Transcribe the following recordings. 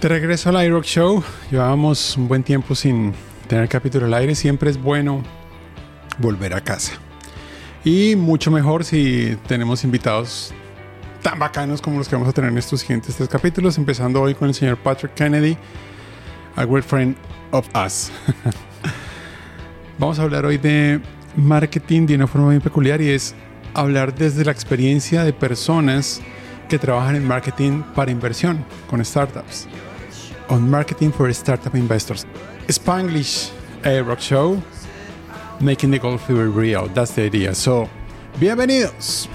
De regreso al iRock Show, llevábamos un buen tiempo sin tener capítulo al aire. Siempre es bueno volver a casa. Y mucho mejor si tenemos invitados tan bacanos como los que vamos a tener en estos siguientes tres capítulos, empezando hoy con el señor Patrick Kennedy, a good friend of us. vamos a hablar hoy de marketing de una forma muy peculiar y es hablar desde la experiencia de personas que trabajan en marketing para inversión con startups. On marketing for startup investors. Spanglish a rock show, making the gold fever real. That's the idea. So, bienvenidos.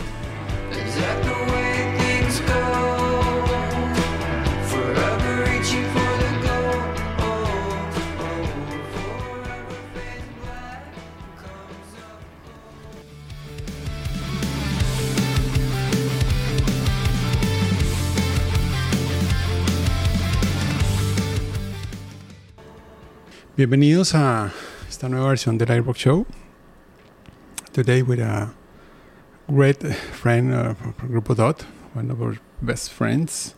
Bienvenidos a esta nueva versión del iRock Show. Today with a great friend of Grupo Dot, one of our best friends,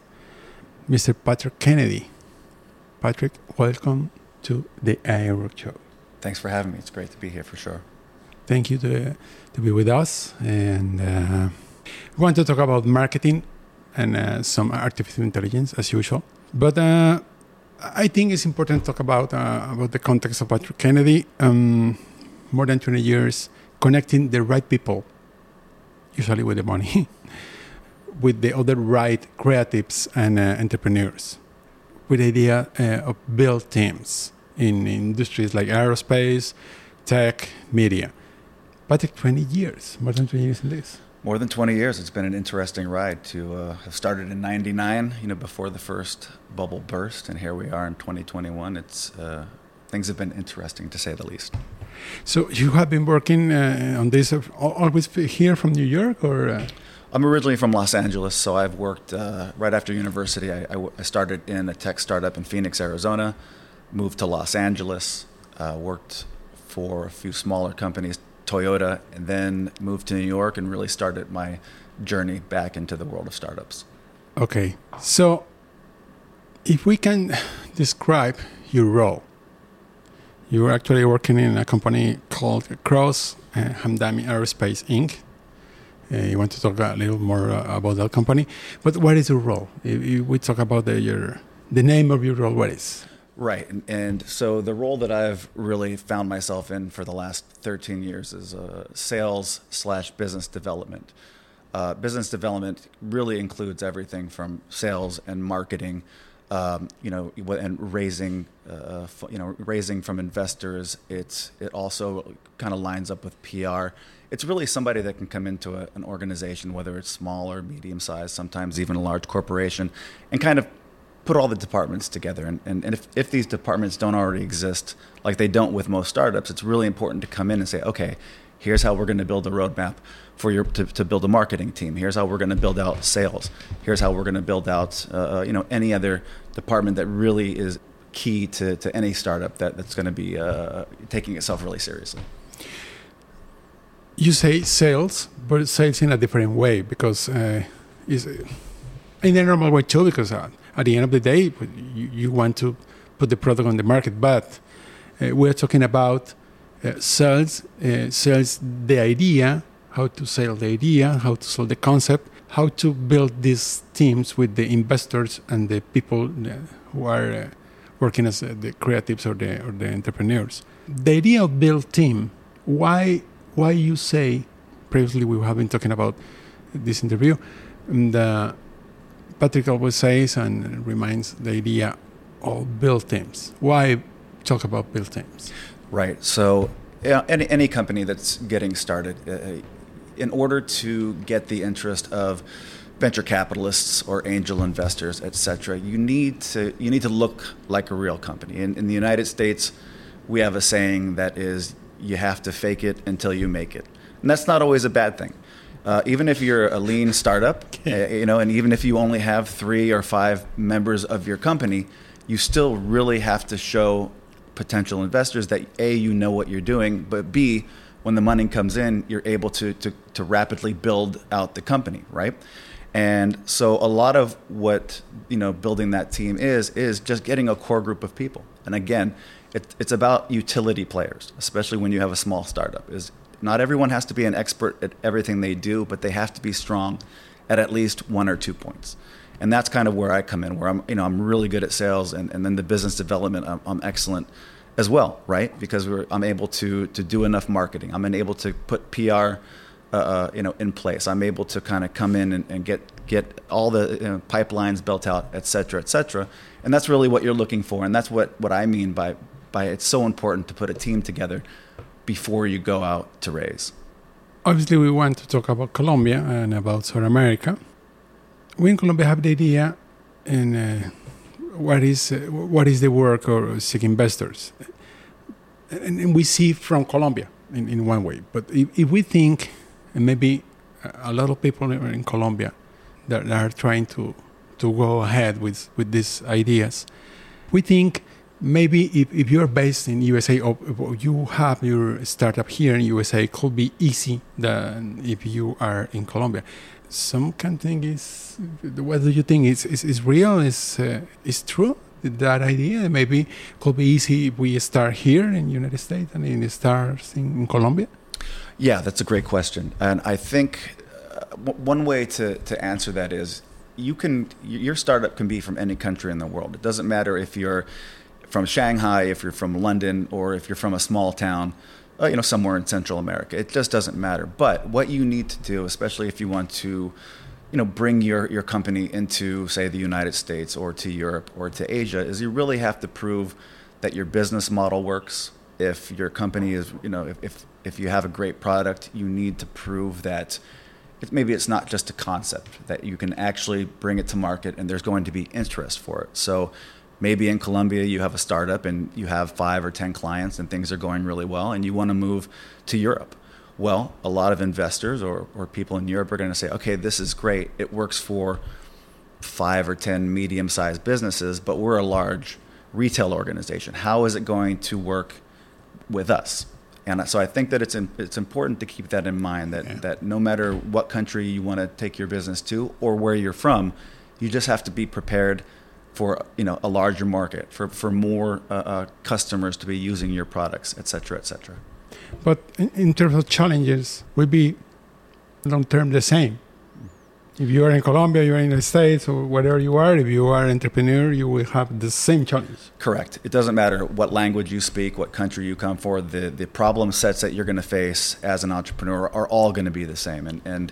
Mr. Patrick Kennedy. Patrick, welcome to the iRock Show. Thanks for having me. It's great to be here for sure. Thank you to, to be with us. And uh, we want to talk about marketing and uh, some artificial intelligence as usual. But uh, I think it's important to talk about uh, about the context of Patrick Kennedy. Um, more than 20 years connecting the right people, usually with the money, with the other right creatives and uh, entrepreneurs, with the idea uh, of build teams in industries like aerospace, tech, media. Patrick, 20 years, more than 20 years in this more than 20 years. It's been an interesting ride to uh, have started in 99, you know, before the first bubble burst. And here we are in 2021. It's, uh, things have been interesting to say the least. So you have been working uh, on this always here from New York or? Uh? I'm originally from Los Angeles, so I've worked uh, right after university. I, I, started in a tech startup in Phoenix, Arizona, moved to Los Angeles, uh, worked for a few smaller companies, Toyota, and then moved to New York and really started my journey back into the world of startups. Okay, so if we can describe your role, you were actually working in a company called Kraus uh, Hamdani Aerospace Inc. Uh, you want to talk a little more uh, about that company, but what is your role? If, if we talk about the, your the name of your role, what is? Right. And, and, so the role that I've really found myself in for the last 13 years is uh, sales slash business development. Uh, business development really includes everything from sales and marketing, um, you know, and raising, uh, you know, raising from investors. It's it also kind of lines up with PR. It's really somebody that can come into a, an organization, whether it's small or medium sized, sometimes even a large corporation, and kind of put all the departments together. And, and, and if, if these departments don't already exist, like they don't with most startups, it's really important to come in and say, okay, here's how we're going to build a roadmap for your to, to build a marketing team. Here's how we're going to build out sales. Here's how we're going to build out uh, uh, you know any other department that really is key to, to any startup that, that's going to be uh, taking itself really seriously. You say sales, but sales in a different way because uh, is in a normal way too because uh, at the end of the day, you, you want to put the product on the market. But uh, we're talking about uh, sales, uh, sales the idea, how to sell the idea, how to sell the concept, how to build these teams with the investors and the people uh, who are uh, working as uh, the creatives or the or the entrepreneurs. The idea of build team. Why why you say? Previously, we have been talking about this interview. The Patrick always says and reminds the idea of build teams. Why talk about build teams? Right. So, yeah, any, any company that's getting started, uh, in order to get the interest of venture capitalists or angel investors, et cetera, you need to you need to look like a real company. In, in the United States, we have a saying that is, "You have to fake it until you make it," and that's not always a bad thing uh, even if you're a lean startup, uh, you know, and even if you only have three or five members of your company, you still really have to show potential investors that a you know what you're doing, but b when the money comes in, you're able to, to, to rapidly build out the company, right? And so a lot of what you know building that team is is just getting a core group of people. And again, it, it's about utility players, especially when you have a small startup. Is not everyone has to be an expert at everything they do, but they have to be strong at at least one or two points. And that's kind of where I come in, where I'm you know I'm really good at sales, and, and then the business development I'm, I'm excellent as well, right? Because I'm able to to do enough marketing. I'm able to put PR uh, uh, you know, in place. I'm able to kind of come in and, and get get all the you know, pipelines built out, et cetera, et cetera. And that's really what you're looking for. And that's what, what I mean by, by it's so important to put a team together before you go out to raise. Obviously, we want to talk about Colombia and about South America. We in Colombia have the idea in uh, what is uh, what is the work of seek investors, and, and, we see from Colombia in, in one way. But if, if we think and maybe a lot of people in Colombia that are trying to to go ahead with with these ideas. We think maybe if, if you're based in USA or you have your startup here in USA, it could be easy than if you are in Colombia. Some can think is what do you think is is, is real? Is uh, is true? That idea maybe could be easy if we start here in United States and in start in, in Colombia. Yeah, that's a great question, and I think uh, one way to to answer that is you can your startup can be from any country in the world. It doesn't matter if you're from Shanghai, if you're from London, or if you're from a small town, uh, you know, somewhere in Central America. It just doesn't matter. But what you need to do, especially if you want to, you know, bring your your company into, say, the United States or to Europe or to Asia, is you really have to prove that your business model works. If your company is, you know, if, if if you have a great product, you need to prove that maybe it's not just a concept, that you can actually bring it to market and there's going to be interest for it. So maybe in Colombia you have a startup and you have five or 10 clients and things are going really well and you want to move to Europe. Well, a lot of investors or, or people in Europe are going to say, okay, this is great. It works for five or 10 medium sized businesses, but we're a large retail organization. How is it going to work with us? And so I think that it's in, it's important to keep that in mind that, yeah. that no matter what country you want to take your business to or where you're from, you just have to be prepared for you know a larger market, for, for more uh, uh, customers to be using your products, et cetera, et cetera. But in, in terms of challenges, will be long term the same if you are in Colombia, you are in the States, or wherever you are, if you are an entrepreneur, you will have the same challenge. Correct. It doesn't matter what language you speak, what country you come for, the, the problem sets that you're going to face as an entrepreneur are all going to be the same. And, and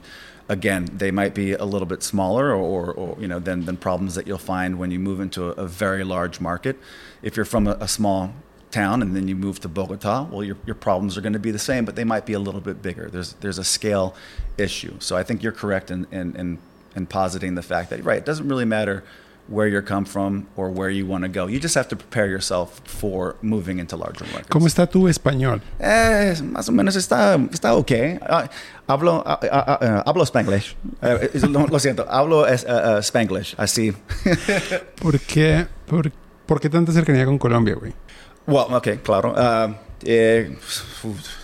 again, they might be a little bit smaller or, or, you know, than, than problems that you'll find when you move into a, a very large market. If you're from a, a small town and then you move to Bogota, well, your, your problems are going to be the same, but they might be a little bit bigger. There's, there's a scale issue. So I think you're correct in, in, in, in positing the fact that, right, it doesn't really matter where you come from or where you want to go. You just have to prepare yourself for moving into larger markets. ¿Cómo está tu español? Eh, más o menos está, está ok. Uh, hablo, uh, uh, hablo Spanglish. Lo, lo, siento, hablo es, Spanglish, así. ¿Por qué, por, por, qué tanta cercanía con Colombia, güey? Well, ok, claro. Eh,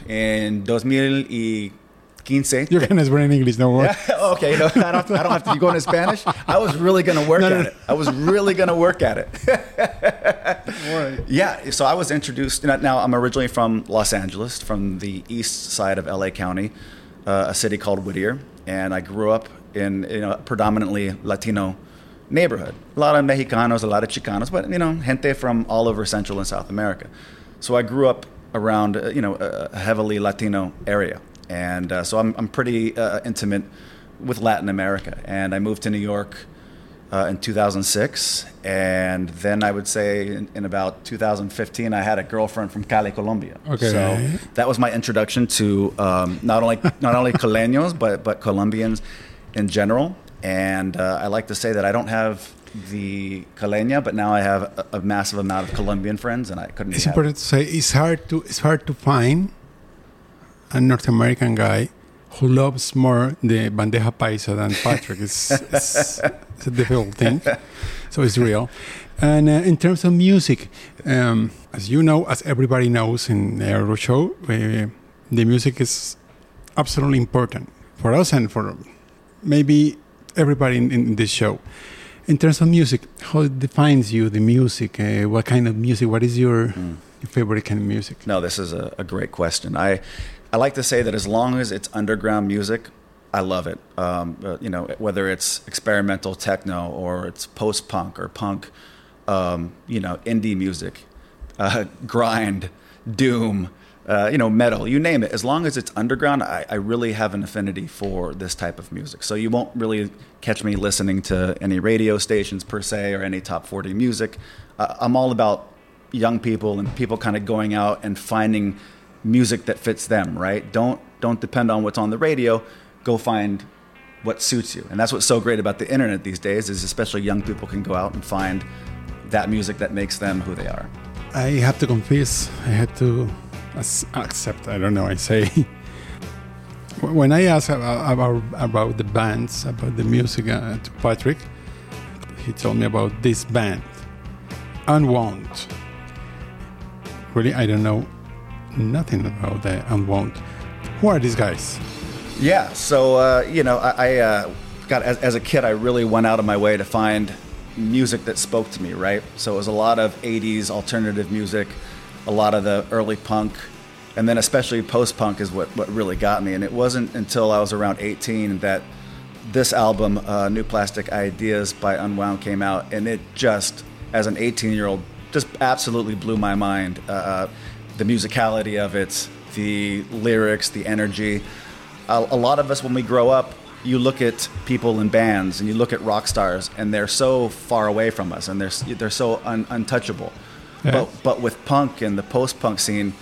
en 2015 You're going to speak in English, no more. Yeah, okay, no, I don't, I don't have to go into Spanish. I was really going to work no, at no. it. I was really going to work at it. Yeah, so I was introduced. Now, I'm originally from Los Angeles, from the east side of LA County, uh, a city called Whittier, and I grew up in you know predominantly Latino neighborhood. A lot of Mexicanos, a lot of Chicanos, but you know, gente from all over Central and South America. So I grew up around uh, you know a heavily Latino area and uh, so I'm, I'm pretty uh, intimate with Latin America. And I moved to New York uh, in 2006, and then I would say in, in, about 2015, I had a girlfriend from Cali, Colombia. Okay. So that was my introduction to um, not only not only Caleños but but Colombians in general. And uh, I like to say that I don't have the Caleña, but now I have a, a, massive amount of Colombian friends, and I couldn't. It's important to say it's hard to it's hard to find a North American guy who loves more the bandeja paisa than Patrick. It's, it's, it's a difficult thing. So it's real. And uh, in terms of music, um, as you know, as everybody knows in the Euro show, uh, the music is absolutely important for us and for maybe everybody in, in this show. In terms of music, how it defines you, the music? Uh, what kind of music? What is your, mm. your favorite kind of music? No, this is a, a, great question. I, I like to say that as long as it's underground music, I love it. Um, uh, you know, whether it's experimental techno or it's post punk or punk, um, you know, indie music, uh, grind, doom, uh, you know, metal, you name it. As long as it's underground, I, I, really have an affinity for this type of music. So you won't really catch me listening to any radio stations per se or any top 40 music. Uh, I'm all about young people and people kind of going out and finding music that fits them, right? Don't don't depend on what's on the radio. Go find what suits you. And that's what's so great about the internet these days is especially young people can go out and find that music that makes them who they are. I have to confess, I had to accept. I don't know. I say when I asked about, about the bands, about the music uh, to Patrick, he told me about this band, Unwound. Really, I don't know nothing about the Unwound. Who are these guys? Yeah, so uh, you know, I, I uh, got as, as a kid, I really went out of my way to find music that spoke to me. Right, so it was a lot of '80s alternative music a lot of the early punk, and then especially post punk is what, what really got me. And it wasn't until I was around 18 that this album, uh, New Plastic Ideas by Unwound, came out, and it just, as an 18 year old, just absolutely blew my mind. Uh, uh, the musicality of it, the lyrics, the energy. A, a lot of us, when we grow up, you look at people in bands and you look at rock stars, and they're so far away from us, and they're they're so un, untouchable. Yeah. But but with punk and the post punk scene,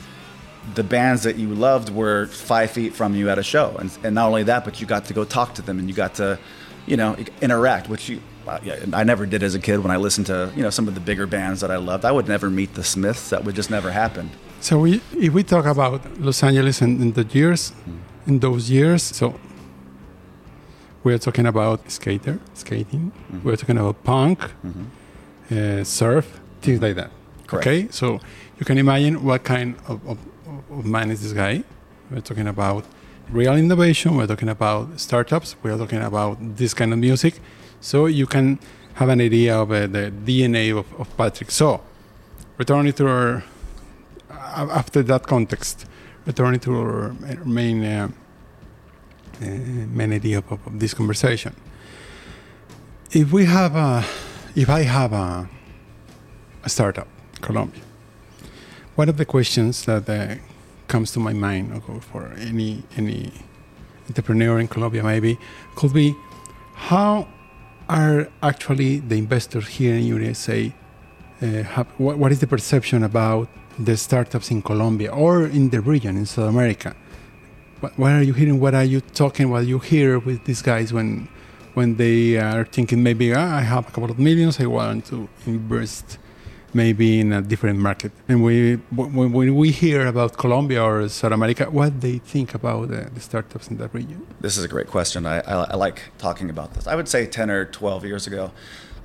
the bands that you loved were five feet from you at a show, and and not only that, but you got to go talk to them and you got to, you know, interact, which you. I never did as a kid when I listened to you know some of the bigger bands that I loved. I would never meet the Smiths. That would just never happen. So we, if we talk about Los Angeles and in the years, mm. in those years, so we're talking about skater, skating. Mm-hmm. We're talking about punk, mm-hmm. uh, surf, things like that. Correct. Okay, so you can imagine what kind of, of, of man is this guy. We're talking about real innovation. We're talking about startups. We're talking about this kind of music. So you can have an idea of uh, the DNA of, of, Patrick. So, returning to our, after that context, returning to our main, uh, uh, main idea of, of, this conversation. If we have a, if I have a, a startup, Colombia. One of the questions that uh, comes to my mind for any any entrepreneur in Colombia maybe could be how are actually the investors here in USA uh, have, what, what is the perception about the startups in Colombia or in the region in South America? What, are you hearing? What are you talking? What you hear with these guys when when they are thinking maybe ah, I have a couple of millions, I want to invest maybe in a different market. And we, when, we hear about Colombia or South America, what they think about the startups in that region? This is a great question. I, I, I, like talking about this. I would say 10 or 12 years ago,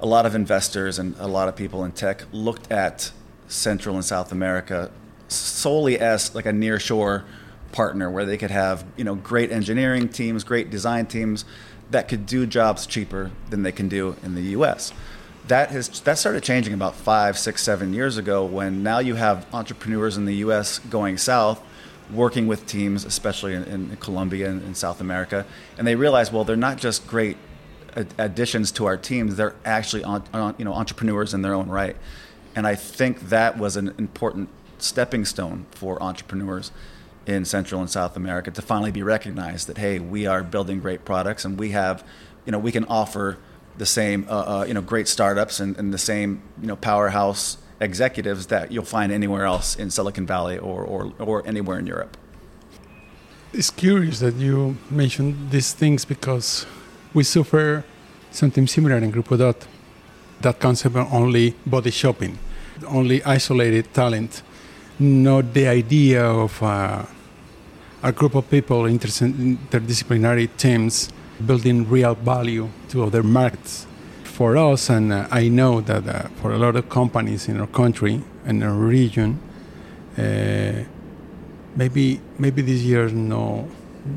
a lot of investors and a lot of people in tech looked at Central and South America solely as like a nearshore partner where they could have you know great engineering teams, great design teams that could do jobs cheaper than they can do in the U.S that has that started changing about five, six, seven years ago. When now you have entrepreneurs in the U.S. going south, working with teams, especially in, in Colombia and in South America, and they realize, well, they're not just great additions to our teams; they're actually on, on, you know entrepreneurs in their own right. And I think that was an important stepping stone for entrepreneurs in Central and South America to finally be recognized that hey, we are building great products and we have, you know, we can offer the same uh, uh, you know great startups and, and, the same you know powerhouse executives that you'll find anywhere else in Silicon Valley or, or, or anywhere in Europe. It's curious that you mentioned these things because we suffer something similar in Grupo Dot. That concept of only body shopping, only isolated talent, not the idea of uh, a group of people, interdisciplinary teams building real value to other markets. For us, and uh, I know that uh, for a lot of companies in our country and our region, uh, maybe maybe this year no,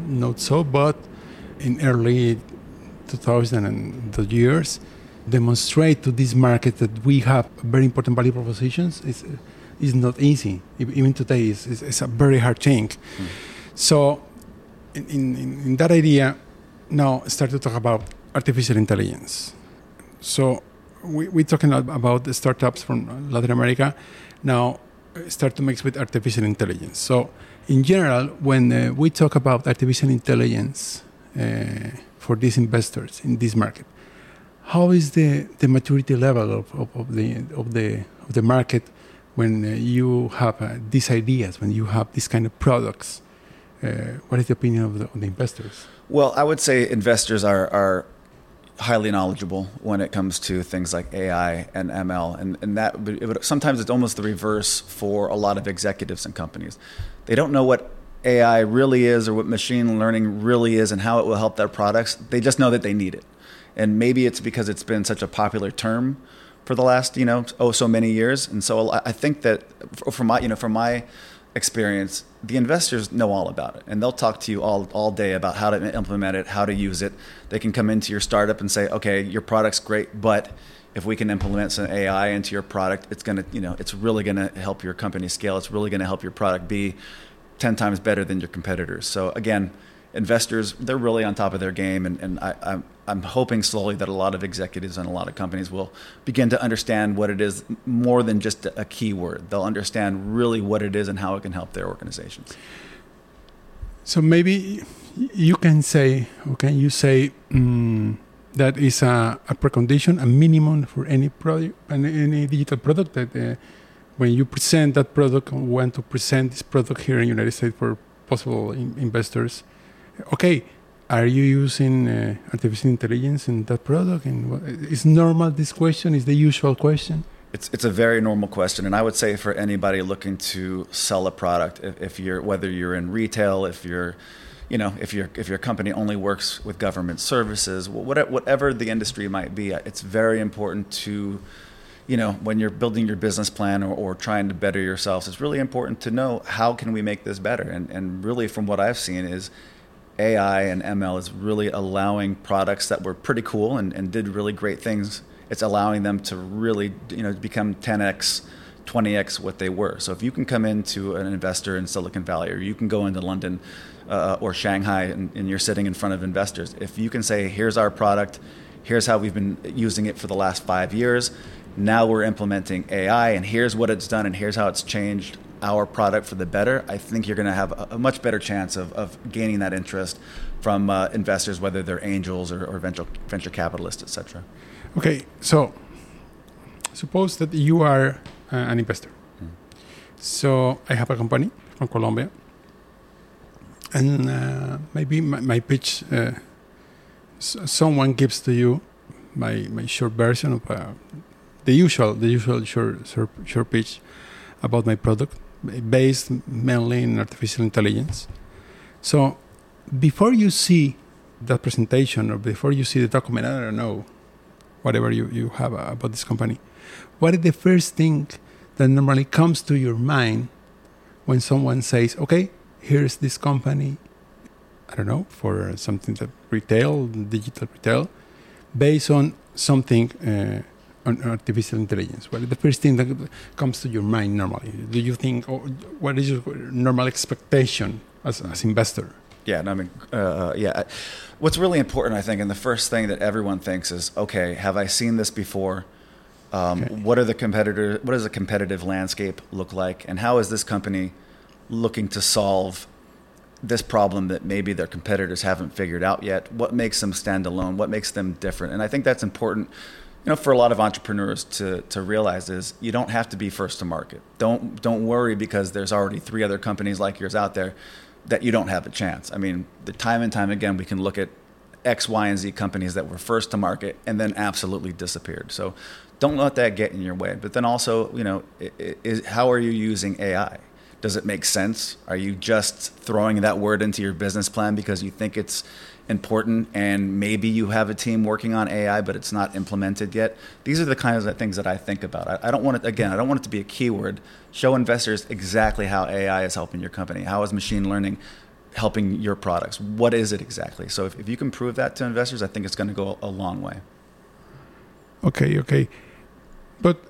not so, but in early 2000 and the years, demonstrate to this market that we have very important value propositions is is not easy. Even today, it's, it's a very hard thing. Mm. So, in, in, in that idea, now start to talk about artificial intelligence. So, we, we're talking about the startups from Latin America. Now, start to mix with artificial intelligence. So, in general, when uh, we talk about artificial intelligence uh, for these investors in this market, how is the, the maturity level of, of, of the of the of the market when uh, you have uh, these ideas, when you have these kind of products? Uh, what is the opinion of the, of the, investors? Well, I would say investors are, are highly knowledgeable when it comes to things like AI and ML, and, and that it would, sometimes it's almost the reverse for a lot of executives and companies. They don't know what AI really is or what machine learning really is and how it will help their products. They just know that they need it and maybe it's because it's been such a popular term for the last you know oh so many years. And so i think that from my you know from my experience the investors know all about it. And they'll talk to you all, all day about how to implement it how to use it. They can come into your startup and say okay your product's great but if we can implement some ai into your product it's going to you know it's really going to help your company scale. It's really going to help your product be 10 times better than your competitors. So again investors they're really on top of their game and, and I, I'm, I'm hoping slowly that a lot of executives and a lot of companies will begin to understand what it is more than just a keyword. They'll understand really what it is and how it can help their organizations. So maybe you can say, or can you say um, that is a, a, precondition, a minimum for any product, any digital product that uh, when you present that product, want to present this product here in the United States for possible in investors, okay, are you using uh, artificial intelligence in that product? And is normal this question? Is the usual question? It's it's a very normal question, and I would say for anybody looking to sell a product, if, if you're whether you're in retail, if you're you know, if your if your company only works with government services, whatever the industry might be, it's very important to, you know, when you're building your business plan or, or trying to better yourselves, it's really important to know how can we make this better. And and really, from what I've seen, is AI and ML is really allowing products that were pretty cool and, and did really great things. It's allowing them to really, you know, become 10x, 20x what they were. So if you can come into an investor in Silicon Valley, or you can go into London uh, or Shanghai, and, and you're sitting in front of investors, if you can say, "Here's our product, here's how we've been using it for the last five years," now we're implementing AI, and here's what it's done, and here's how it's changed our product for the better, I think you're going to have a, a, much better chance of, of gaining that interest from uh, investors, whether they're angels or, or venture, venture capitalists, etc. Okay, so suppose that you are uh, an investor. Mm. So I have a company from Colombia, and uh, maybe my, my pitch, uh, s- someone gives to you my, my short version of uh, the usual the usual short, short, short pitch about my product based mainly in artificial intelligence. So before you see that presentation or before you see the document, I don't know, whatever you, you have about this company, what is the first thing that normally comes to your mind when someone says, okay, here's this company, I don't know, for something that retail, digital retail, based on something uh, on artificial intelligence? What is the first thing that comes to your mind normally? Do you think, or what is your normal expectation as as investor? Yeah, no, I mean, uh, uh, yeah. What's really important, I think, and the first thing that everyone thinks is, okay, have I seen this before? Um, okay. What are the competitor? What does the competitive landscape look like, and how is this company looking to solve this problem that maybe their competitors haven't figured out yet? What makes them stand alone? What makes them different? And I think that's important you know, for a lot of entrepreneurs to, to realize is you don't have to be first to market. Don't don't worry because there's already three other companies like yours out there that you don't have a chance. I mean, the time and time again we can look at X, Y, and Z companies that were first to market and then absolutely disappeared. So don't let that get in your way. But then also, you know, is, how are you using AI? Does it make sense? Are you just throwing that word into your business plan because you think it's important and maybe you have a team working on AI but it's not implemented yet. These are the kinds of things that I think about. I, I, don't want it again, I don't want it to be a keyword. Show investors exactly how AI is helping your company. How is machine learning helping your products? What is it exactly? So if, if you can prove that to investors, I think it's going to go a long way. Okay, okay. But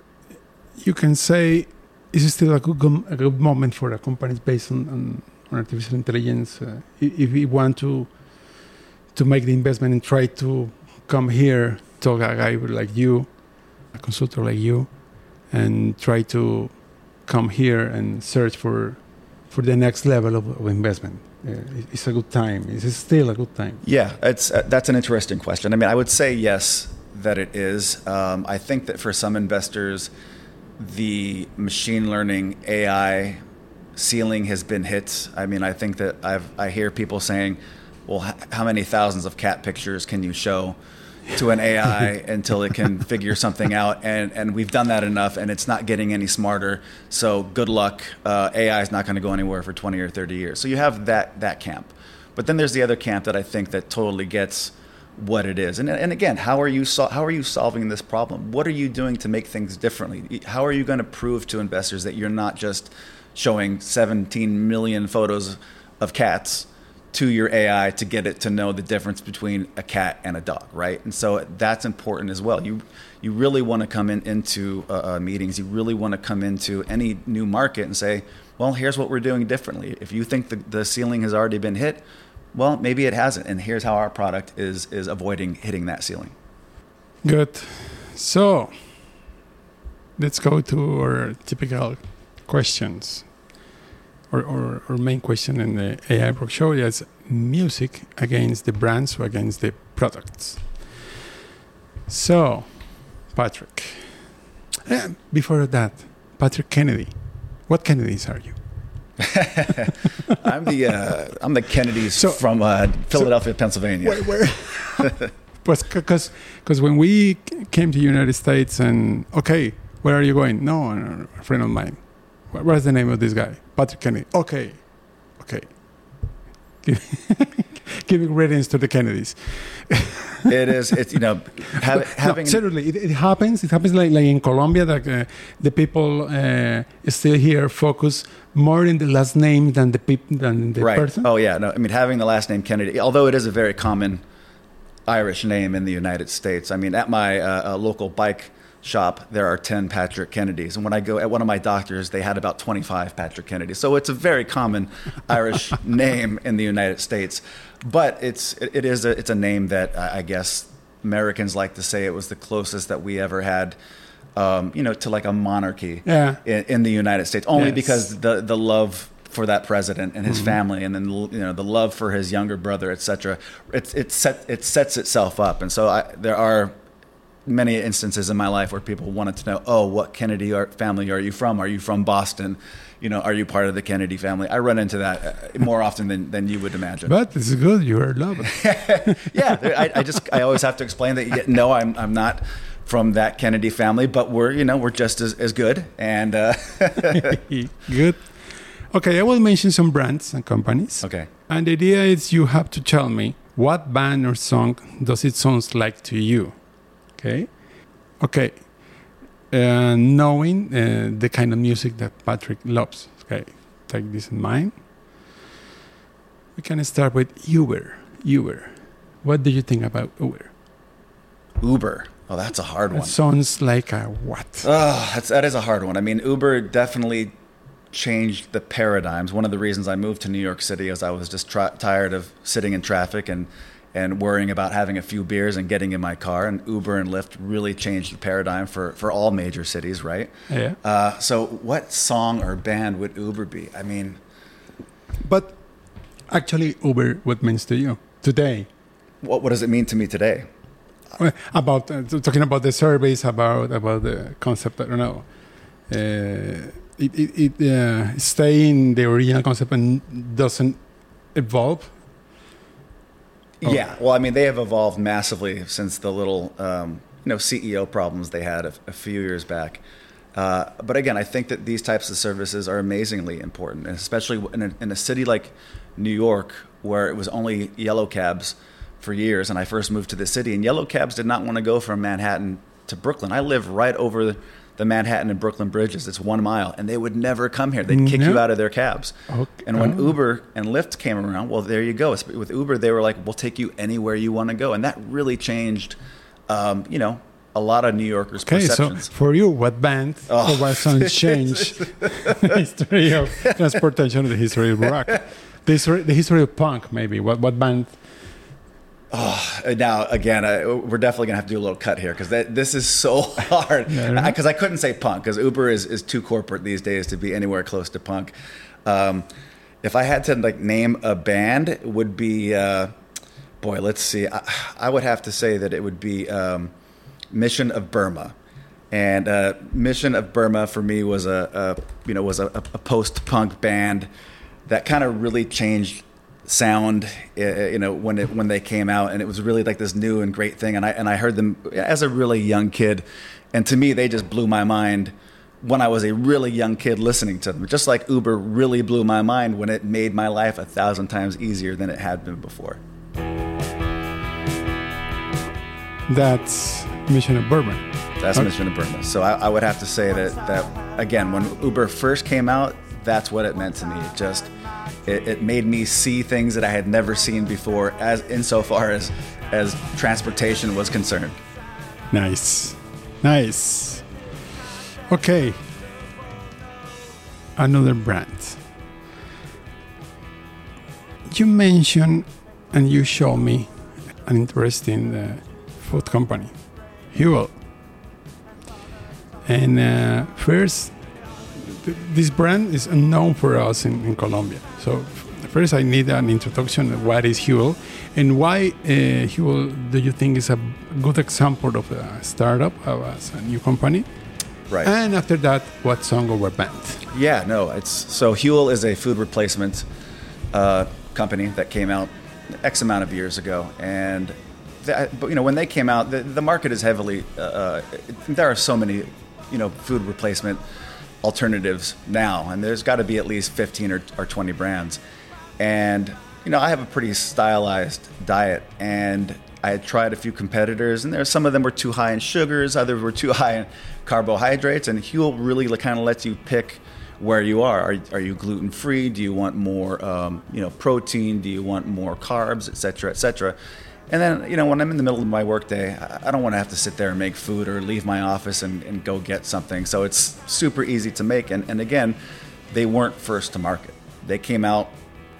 you can say is it still a good, a good moment for a company based on, on, artificial intelligence uh, if we want to to make the investment and try to come here, talk a guy like you, a consultant like you, and try to come here and search for for the next level of, of investment. Uh, it's a good time. Is it still a good time? Yeah, it's uh, that's an interesting question. I mean, I would say yes that it is. Um, I think that for some investors, the machine learning AI ceiling has been hit. I mean, I think that I've I hear people saying well, how many thousands of cat pictures can you show to an AI until it can figure something out? And and we've done that enough, and it's not getting any smarter. So good luck. Uh, AI is not going to go anywhere for 20 or 30 years. So you have that that camp, but then there's the other camp that I think that totally gets what it is. And, and again, how are you so, how are you solving this problem? What are you doing to make things differently? How are you going to prove to investors that you're not just showing 17 million photos of cats? To your AI to get it to know the difference between a cat and a dog, right? And so that's important as well. You you really want to come in into uh, uh, meetings. You really want to come into any new market and say, well, here's what we're doing differently. If you think the, the ceiling has already been hit, well, maybe it hasn't, and here's how our product is is avoiding hitting that ceiling. Good. So let's go to our typical questions or, or, or main question in the AI Rock Show is music against the brands or against the products. So, Patrick, eh, before that, Patrick Kennedy, what Kennedys are you? I'm the uh, I'm the Kennedys so, from uh, Philadelphia, so Pennsylvania. Where, where because because when we came to the United States and okay, where are you going? No, a friend of mine. What's the name of this guy? Patrick Kennedy. Okay, okay. Giving ratings to the Kennedys. it is. It's you know have, having no, certainly it, it, happens. It happens like, like in Colombia that uh, the people uh, still here focus more in the last name than the people than the right. person. Oh yeah, no. I mean having the last name Kennedy, although it is a very common Irish name in the United States. I mean at my uh, uh local bike shop, there are 10 Patrick Kennedys. And when I go at one of my doctors, they had about 25 Patrick Kennedys. So it's a very common Irish name in the United States. But it's, it, is a, it's a name that I guess Americans like to say it was the closest that we ever had. Um, you know, to like a monarchy yeah. in, in, the United States, only yes. because the the love for that president and his mm-hmm. family, and then you know the love for his younger brother, etc. It it set it sets itself up, and so I, there are many instances in my life where people wanted to know, oh, what Kennedy family are you from? Are you from Boston? You know, are you part of the Kennedy family? I run into that uh, more often than, than you would imagine. But this is good. You are loved. yeah, I, I, just I always have to explain that. No, I'm I'm not from that Kennedy family, but we're you know we're just as, as good and uh, good. Okay, I will mention some brands and companies. Okay. And the idea is you have to tell me what band or song does it sounds like to you. Okay. Okay. Uh, knowing uh, the kind of music that Patrick loves. Okay. Take this in mind. We can start with Uber. Uber. What do you think about Uber? Uber. Oh, that's a hard one. It sounds like a what? Oh, that's, that is a hard one. I mean, Uber definitely changed the paradigms. One of the reasons I moved to New York City is I was just tired of sitting in traffic and and worrying about having a few beers and getting in my car. And Uber and Lyft really changed the paradigm for, for all major cities, right? Yeah. Uh, so, what song or band would Uber be? I mean, but actually, Uber, what means to you today? What, what does it mean to me today? About uh, talking about the surveys, about about the concept. I don't know. Uh, it it, it uh, stay in the original concept and doesn't evolve Oh. Yeah, well, I mean, they have evolved massively since the little, um, you know, CEO problems they had a, a few years back. Uh, but again, I think that these types of services are amazingly important, and especially in a, in a, city like New York, where it was only yellow cabs for years, and I first moved to the city, and yellow cabs did not want to go from Manhattan to Brooklyn. I live right over the, Manhattan and Brooklyn bridges. It's one mile, and they would never come here. They'd kick No. you out of their cabs. Okay. And when Oh. Uber and Lyft came around, well, there you go. With Uber, they were like, "We'll take you anywhere you want to go," and that really changed, um, you know, a lot of New Yorkers' Okay, so perceptions. for you, what band Oh. or what song changed the history of transportation, the history of rock, the history, the history of punk, maybe? What what band? Uh, now again I, we're definitely gonna have to do a little cut here because this is so hard. Because I, couldn't say punk because uber is, is too corporate these days to be anywhere close to punk. Um, if i had to like name a band it would be uh, boy let's see. I, I would have to say that it would be um, mission of burma. And uh, mission of burma for me was a, a you know was a, a post-punk band that kind of really changed sound uh, you know when it when they came out and it was really like this new and great thing and I and I heard them as a really young kid and to me they just blew my mind when I was a really young kid listening to them just like Uber really blew my mind when it made my life a thousand times easier than it had been before That's Mission of Burma. that's Okay. Mission of Burma so I, I would have to say that that again when Uber first came out that's what it meant to me it just it, it made me see things that I had never seen before as insofar as as transportation was concerned Nice, nice. Okay, another brand. You mentioned and you show me an interesting uh, food company, Huel. And uh, first, th- this brand is unknown for us in, in Colombia. So first, I need an introduction. of What is Huel, and why uh, Huel do you think is a good example of a startup, of a, new company? right And after that, what song or what band? Yeah, no, it's so Huel is a food replacement uh, company that came out X amount of years ago, and that, but you know when they came out, the, the market is heavily. Uh, uh, there are so many, you know, food replacement alternatives now, and there's got to be at least 15 or, or 20 brands, and you know I have a pretty stylized diet, and I had tried a few competitors, and there some of them were too high in sugars, others were too high in carbohydrates, and Huel really kind of lets you pick where you are. Are, are you gluten free? Do you want more, um, you know, protein? Do you want more carbs, et cetera, et cetera? And then, you know, when I'm in the middle of my workday, I don't want to have to sit there and make food or leave my office and, and go get something. So it's super easy to make. And, and again, they weren't first to market. They came out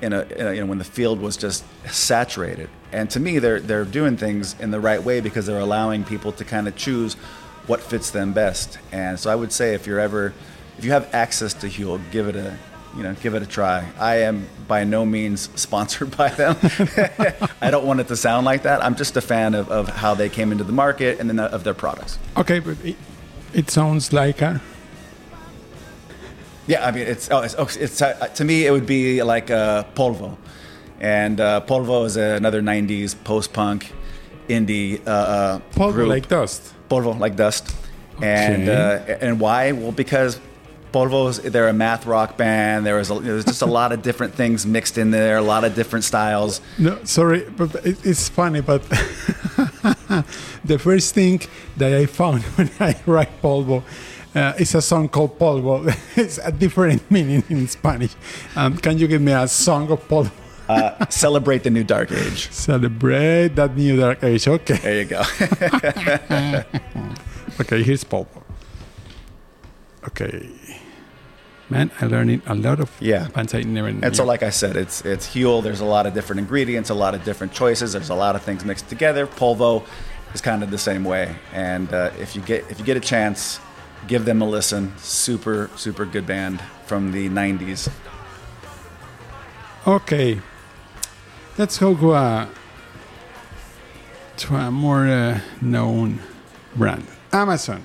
in a, in a you know when the field was just saturated. And to me, they're they're doing things in the right way because they're allowing people to kind of choose what fits them best. And so I would say if you're ever if you have access to Huel, give it a you know give it a try. I am by no means sponsored by them. I don't want it to sound like that. I'm just a fan of, of how they came into the market and then of their products. Okay, but it, it sounds like a Yeah, I mean, it's oh, it's, oh, it's uh, to me it would be like uh, Polvo, and uh, Polvo is another '90s post-punk indie uh, uh, Polvo group. like dust. Polvo like dust, and Okay. uh, and why? Well, because Polvo's they're a math rock band. There was a, there's just a lot of different things mixed in there, a lot of different styles. No, sorry, but it, it's funny. But the first thing that I found when I write polvo uh, is a song called polvo. it's a different meaning in Spanish. Um, can you give me a song of polvo? Uh, celebrate the new dark age. Celebrate that new dark age. Okay, There you go. okay. Here's polvo. Okay, man, I learned a lot of Yeah. bands I never knew. And so, like I said, it's it's Huel. There's a lot of different ingredients, a lot of different choices. There's a lot of things mixed together. Polvo is kind of the same way. And uh, if you get if you get a chance, give them a listen. Super super good band from the '90s. Okay, let's go to a, to a more uh, known brand, Amazon.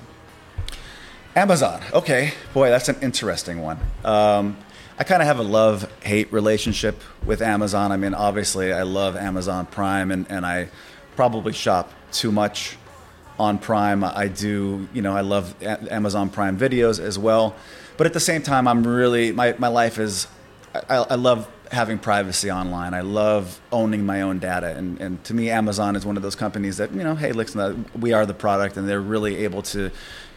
Amazon. Okay, boy, that's an interesting one. Um, I kind of have a love hate relationship with Amazon. I mean, obviously, I love Amazon Prime, and, and I probably shop too much on Prime. I do, you know, I love A- Amazon Prime videos as well. But at the same time, I'm really, my, my life is, I, I love having privacy online. I love owning my own data. And, and to me, Amazon is one of those companies that, you know, hey, listen, we are the product, and they're really able to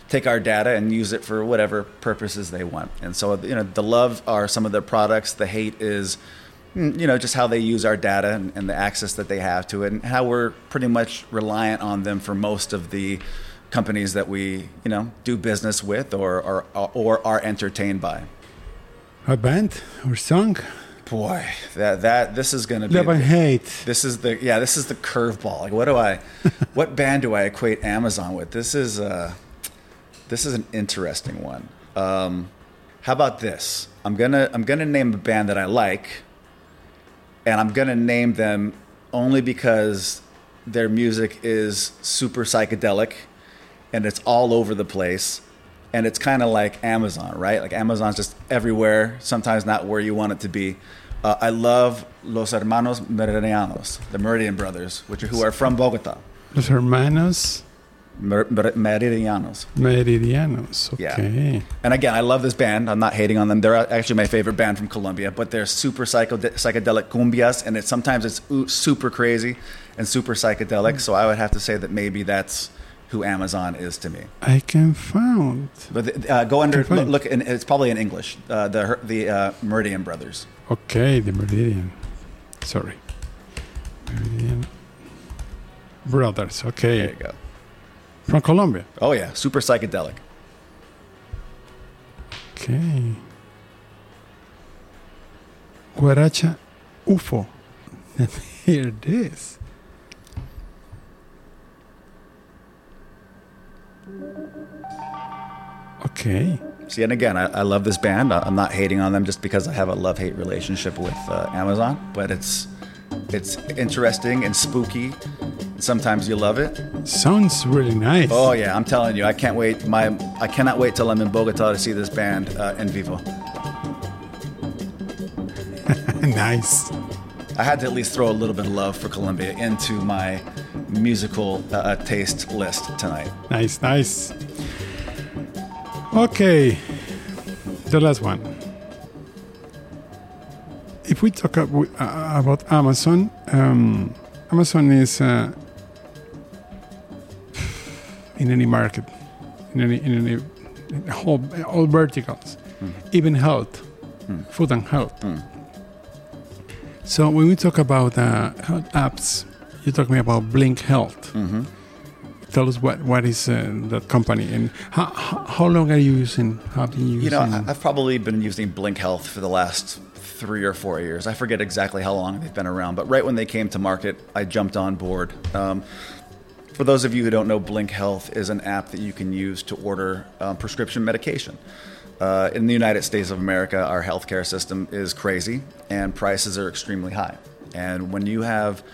take our data and use it for whatever purposes they want. And so, you know, the love are some of their products, the hate is, mm, you know, just how they use our data and, and the access that they have to it, and how we're pretty much reliant on them for most of the companies that we, you know, do business with or, or, or are entertained by. A band or song? Boy, that that this is going to be love and hate. This is the yeah, this is the curveball. Like, what do I, what band do I equate Amazon with? This is uh, this is an interesting one. Um, how about this? I'm gonna I'm gonna name a band that I like, and I'm gonna name them only because their music is super psychedelic, and it's all over the place, and it's kind of like Amazon, right? Like Amazon's just everywhere. Sometimes not where you want it to be. Uh, I love Los Hermanos Meridianos, the Meridian Brothers, which are who are from Bogota. Los Hermanos Mer- Mer- Meridianos. Meridianos. Okay. Yeah. And again, I love this band. I'm not hating on them. They're actually my favorite band from Colombia, but they're super psycho- psychedelic cumbias, and it sometimes it's super crazy and super psychedelic. So I would have to say that maybe that's who Amazon is to me. I can find. But uh, go under look, look in, it's probably in English. Uh, the the uh, Meridian Brothers. Okay, the Meridian. Sorry. Meridian Brothers. Okay. There you go. From Colombia. Oh yeah, super psychedelic. Okay. Guaracha UFO. Here it is. Okay. See, and again, I, I, love this band. I'm not hating on them just because I have a love-hate relationship with uh, Amazon, but it's it's interesting and spooky. Sometimes you love it. Sounds really nice. Oh yeah, I'm telling you, I can't wait. My I cannot wait till I'm in Bogota to see this band uh, in vivo. nice. I had to at least throw a little bit of love for Colombia into my musical uh, uh taste list tonight. Nice, nice. Okay, the last one. If we talk uh, about Amazon, um, Amazon is uh, in any market, in any, in any in all, all verticals, mm. even health, mm. food and health. Mm. So when we talk about uh, health apps, you're talking about Blink Health. Mm-hmm. Tell us what what is uh, that company and how, how long are you using? Have been using? You know, I've probably been using Blink Health for the last three or four years. I forget exactly how long they've been around, but right when they came to market, I jumped on board. Um, for those of you who don't know, Blink Health is an app that you can use to order um, prescription medication. Uh, in the United States of America, our healthcare system is crazy and prices are extremely high. And when you have,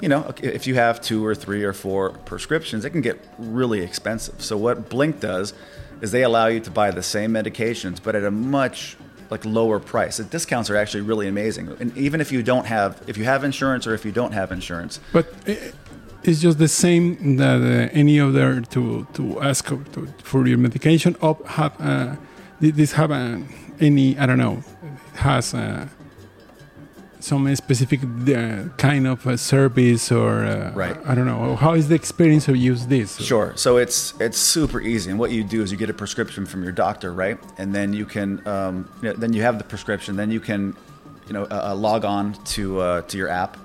you know, if you have two or three or four prescriptions, it can get really expensive. So what Blink does is they allow you to buy the same medications, but at a much like lower price. The discounts are actually really amazing. And even if you don't have, if you have insurance or if you don't have insurance, but it's just the same that uh, any other to to ask to, for your medication or have uh, this have uh, any I don't know has uh, some specific uh, kind of service or uh, right. I don't know how is the experience of use this sure so it's it's super easy and what you do is you get a prescription from your doctor right and then you can um, you know, then you have the prescription then you can you know log on to to your app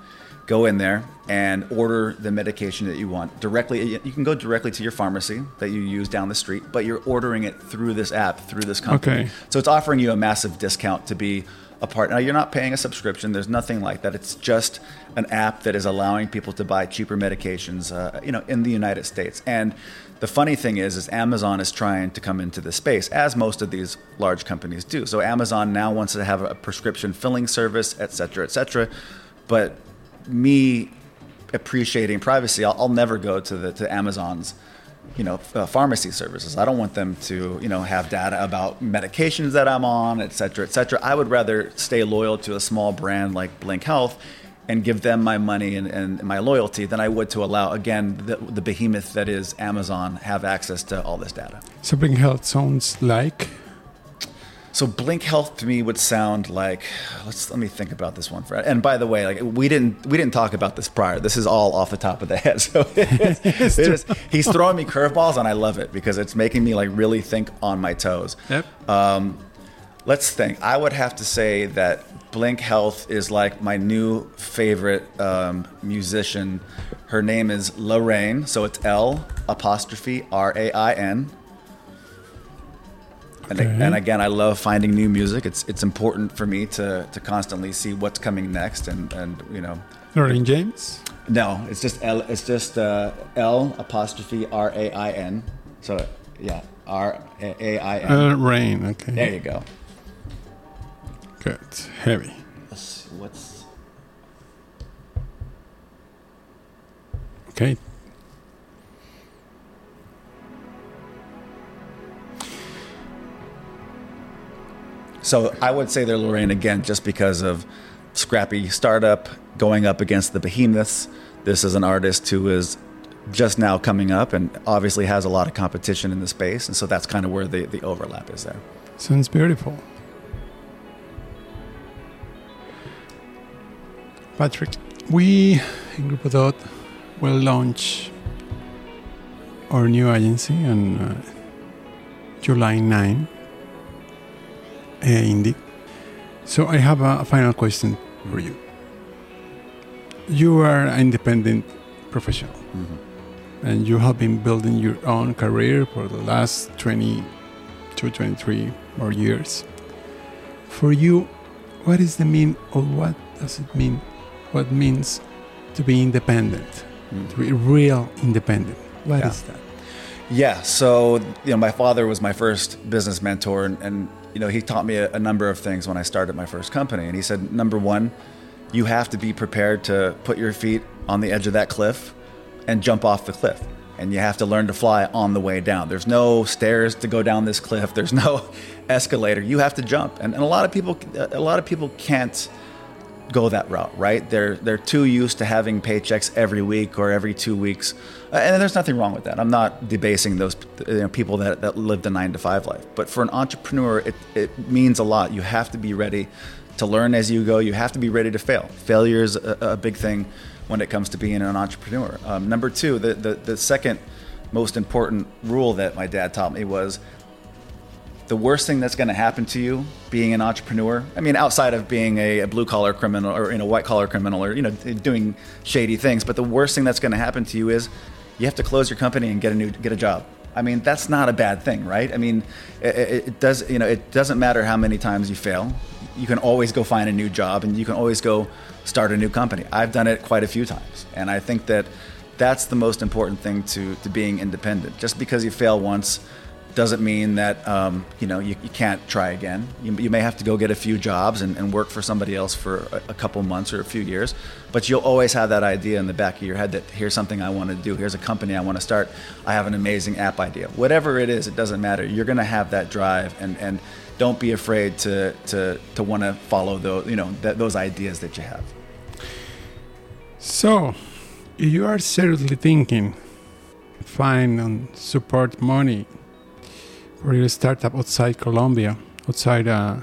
go in there and order the medication that you want directly. You can go directly to your pharmacy that you use down the street, but you're ordering it through this app, through this company. Okay. So it's offering you a massive discount to be a part. Now you're not paying a subscription. There's nothing like that. It's just an app that is allowing people to buy cheaper medications, uh, you know, in the United States. And the funny thing is, is Amazon is trying to come into this space, as most of these large companies do. So Amazon now wants to have a prescription filling service, et cetera, et cetera. But me appreciating privacy, I'll, I'll, never go to the to Amazon's you know uh, pharmacy services. I don't want them to you know have data about medications that I'm on, et cetera, et cetera. I would rather stay loyal to a small brand like Blink Health and give them my money and, and my loyalty than I would to allow again the, the behemoth that is Amazon have access to all this data. So Blink Health sounds like So Blink Health to me would sound like let's let me think about this one. For, and by the way, like we didn't we didn't talk about this prior. This is all off the top of the head. So it's, it's, he's throwing me curveballs, and I love it because it's making me like really think on my toes. Yep. Um, let's think. I would have to say that Blink Health is like my new favorite um, musician. Her name is L'Rain, so it's L apostrophe R A I N. And, Okay. and again, I love finding new music. It's it's important for me to to constantly see what's coming next, and and you know, Lorraine James. no, it's just L. It's just uh, L apostrophe R A I N. So yeah, R A I N. Uh, Rain. Okay. There you go. Good. Heavy. Let's see, what's Okay. So I would say they're L'Rain again, just because of scrappy startup going up against the behemoths. This is an artist who is just now coming up and obviously has a lot of competition in the space, and so that's kind of where the, the overlap is there. Sounds beautiful. Patrick, we in Grupo Dot will launch our new agency on uh, July 9 uh, Eh, Indy. So I have a, final question for you. You are an independent professional mm-hmm. and you have been building your own career for the last 22, 23 more years. For you, what is the mean or what does it mean? What means to be independent, mm-hmm. to be real independent? What is Yeah. that? Yeah. So, you know, my father was my first business mentor, and, and you know, he taught me a, a number of things when I started my first company. And he said, number one, you have to be prepared to put your feet on the edge of that cliff and jump off the cliff. And you have to learn to fly on the way down. There's no stairs to go down this cliff. There's no escalator. You have to jump. And, and a lot of people, a lot of people can't go that route, right? They're they're too used to having paychecks every week or every two weeks, Uh, and there's nothing wrong with that. I'm not debasing those you know, people that, that live the nine to five life. But for an entrepreneur, it, it means a lot. You have to be ready to learn as you go. You have to be ready to fail. Failure is a, a big thing when it comes to being an entrepreneur. Um, number two, the, the the second most important rule that my dad taught me was the worst thing that's going to happen to you being an entrepreneur i mean outside of being a, a blue collar criminal or in a white collar criminal or you know doing shady things but the worst thing that's going to happen to you is you have to close your company and get a new get a job. I mean that's not a bad thing right? I mean it, it does you know it doesn't matter how many times you fail you can always go find a new job and you can always go start a new company. I've done it quite a few times and i think that that's the most important thing to, to being independent. Just because you fail once doesn't mean that um, you know you, you can't try again. You, you may have to go get a few jobs and, and work for somebody else for a, a couple months or a few years, but you'll always have that idea in the back of your head that here's something I want to do. Here's a company I want to start. I have an amazing app idea. Whatever it is, it doesn't matter. You're going to have that drive, and and don't be afraid to to to want to follow those you know th- those ideas that you have. So, you are seriously thinking, find and support money for your startup outside Colombia, outside uh,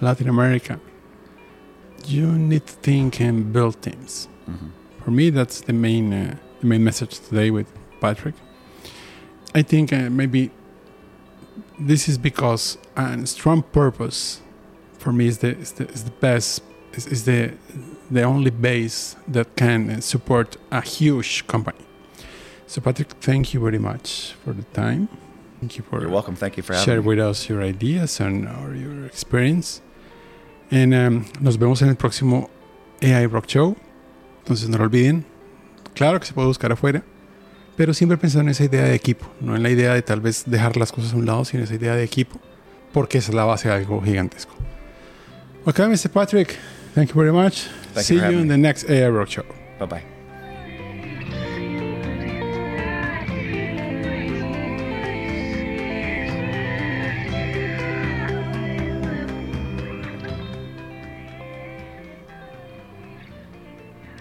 Latin America, you need to think and build teams. For me, that's the main uh, the main message today with Patrick. I think uh, maybe this is because a strong purpose for me is the is the, is the best is, is the the only base that can uh, support a huge company. So Patrick, thank you very much for the time. Thank you for You're welcome. Thank you for having share me. with us your ideas and or your experience. And um, nos vemos en el próximo AI Rock Show. Entonces no lo olviden. Claro que se puede buscar afuera, pero siempre pensando en esa idea de equipo, no en la idea de tal vez dejar las cosas a un lado, sino esa idea de equipo, porque esa es la base de algo gigantesco. Okay, Mr. Patrick, thank you very much. Thank See you you in me. the next AI Rock Show. Bye bye.